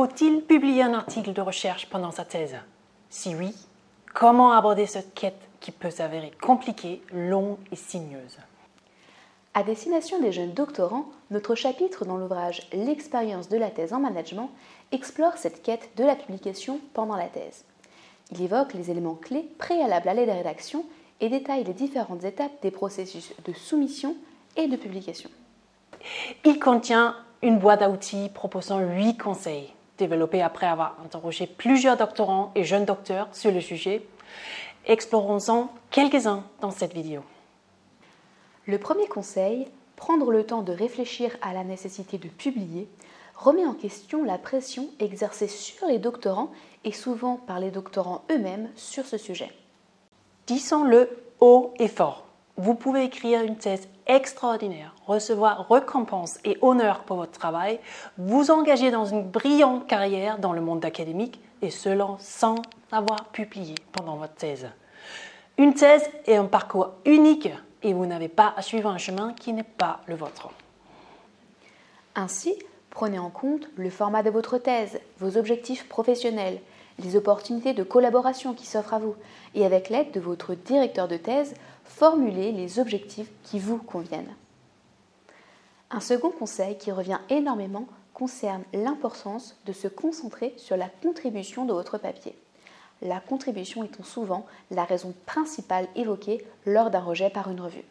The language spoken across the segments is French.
Faut-il publier un article de recherche pendant sa thèse? Si oui, comment aborder cette quête qui peut s'avérer compliquée, longue et sinueuse? À destination des jeunes doctorants, notre chapitre dans l'ouvrage L'expérience de la thèse en management explore cette quête de la publication pendant la thèse. Il évoque les éléments clés préalables à l'aide de rédaction et détaille les différentes étapes des processus de soumission et de publication. Il contient une boîte à outils proposant 8 conseils développé après avoir interrogé plusieurs doctorants et jeunes docteurs sur le sujet. Explorons-en quelques-uns dans cette vidéo. Le premier conseil, prendre le temps de réfléchir à la nécessité de publier, remet en question la pression exercée sur les doctorants et souvent par les doctorants eux-mêmes sur ce sujet. Disons-le haut et fort. Vous pouvez écrire une thèse extraordinaire, recevoir récompense et honneur pour votre travail, vous engager dans une brillante carrière dans le monde académique et cela sans avoir publié pendant votre thèse. Une thèse est un parcours unique et vous n'avez pas à suivre un chemin qui n'est pas le vôtre. Ainsi, prenez en compte le format de votre thèse, vos objectifs professionnels, les opportunités de collaboration qui s'offrent à vous et avec l'aide de votre directeur de thèse, formulez les objectifs qui vous conviennent. Un second conseil qui revient énormément concerne l'importance de se concentrer sur la contribution de votre papier. La contribution étant souvent la raison principale évoquée lors d'un rejet par une revue.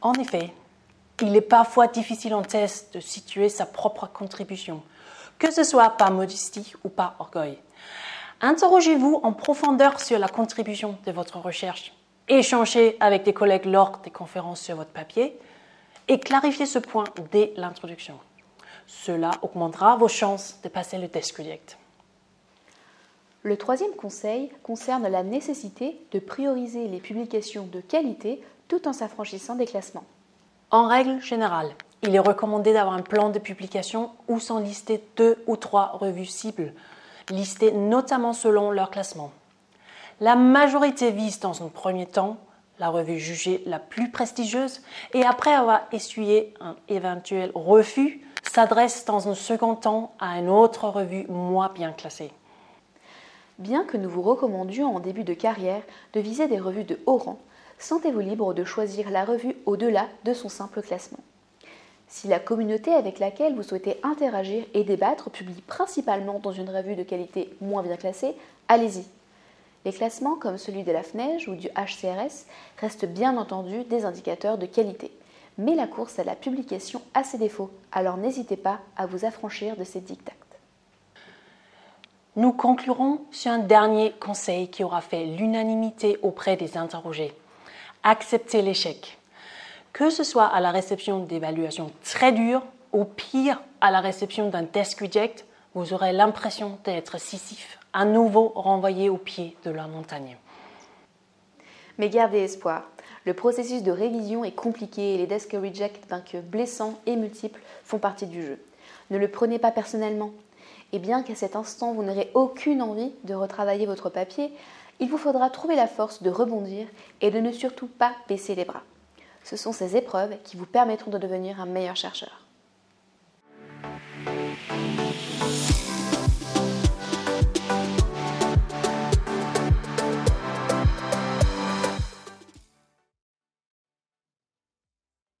En effet, il est parfois difficile en thèse de situer sa propre contribution, que ce soit par modestie ou par orgueil. Interrogez-vous en profondeur sur la contribution de votre recherche. Échangez avec des collègues lors des conférences sur votre papier et clarifiez ce point dès l'introduction. Cela augmentera vos chances de passer le test direct. Le troisième conseil concerne la nécessité de prioriser les publications de qualité tout en s'affranchissant des classements. En règle générale, il est recommandé d'avoir un plan de publication où sont listées deux ou trois revues cibles listés notamment selon leur classement. La majorité vise dans un premier temps la revue jugée la plus prestigieuse et après avoir essuyé un éventuel refus, s'adresse dans un second temps à une autre revue moins bien classée. Bien que nous vous recommandions en début de carrière de viser des revues de haut rang, sentez-vous libre de choisir la revue au-delà de son simple classement. Si la communauté avec laquelle vous souhaitez interagir et débattre publie principalement dans une revue de qualité moins bien classée, allez-y. Les classements comme celui de la FNEJ ou du HCRS restent bien entendu des indicateurs de qualité. Mais la course à la publication a ses défauts, alors n'hésitez pas à vous affranchir de ces dictats. Nous conclurons sur un dernier conseil qui aura fait l'unanimité auprès des interrogés. Acceptez l'échec que ce soit à la réception d'évaluations très dures ou pire à la réception d'un test reject, vous aurez l'impression d'être sissif, à nouveau renvoyé au pied de la montagne. Mais gardez espoir. Le processus de révision est compliqué et les desk reject, que blessants et multiples, font partie du jeu. Ne le prenez pas personnellement. Et bien qu'à cet instant vous n'aurez aucune envie de retravailler votre papier, il vous faudra trouver la force de rebondir et de ne surtout pas baisser les bras. Ce sont ces épreuves qui vous permettront de devenir un meilleur chercheur.